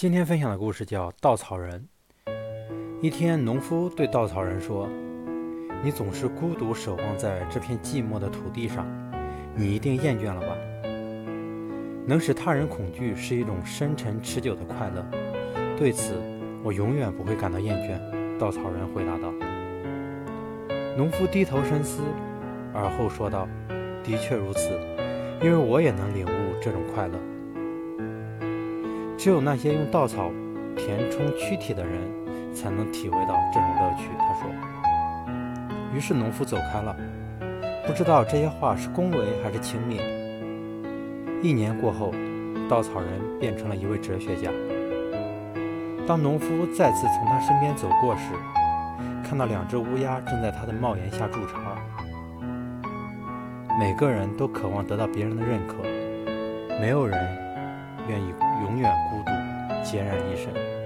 今天分享的故事叫《稻草人》。一天，农夫对稻草人说：“你总是孤独守望在这片寂寞的土地上，你一定厌倦了吧？能使他人恐惧是一种深沉持久的快乐，对此我永远不会感到厌倦。”稻草人回答道。农夫低头深思，而后说道：“的确如此，因为我也能领悟这种快乐。”只有那些用稻草填充躯体的人，才能体会到这种乐趣。他说。于是农夫走开了，不知道这些话是恭维还是轻蔑。一年过后，稻草人变成了一位哲学家。当农夫再次从他身边走过时，看到两只乌鸦正在他的帽檐下筑巢。每个人都渴望得到别人的认可，没有人。愿意永远孤独，孑然一身。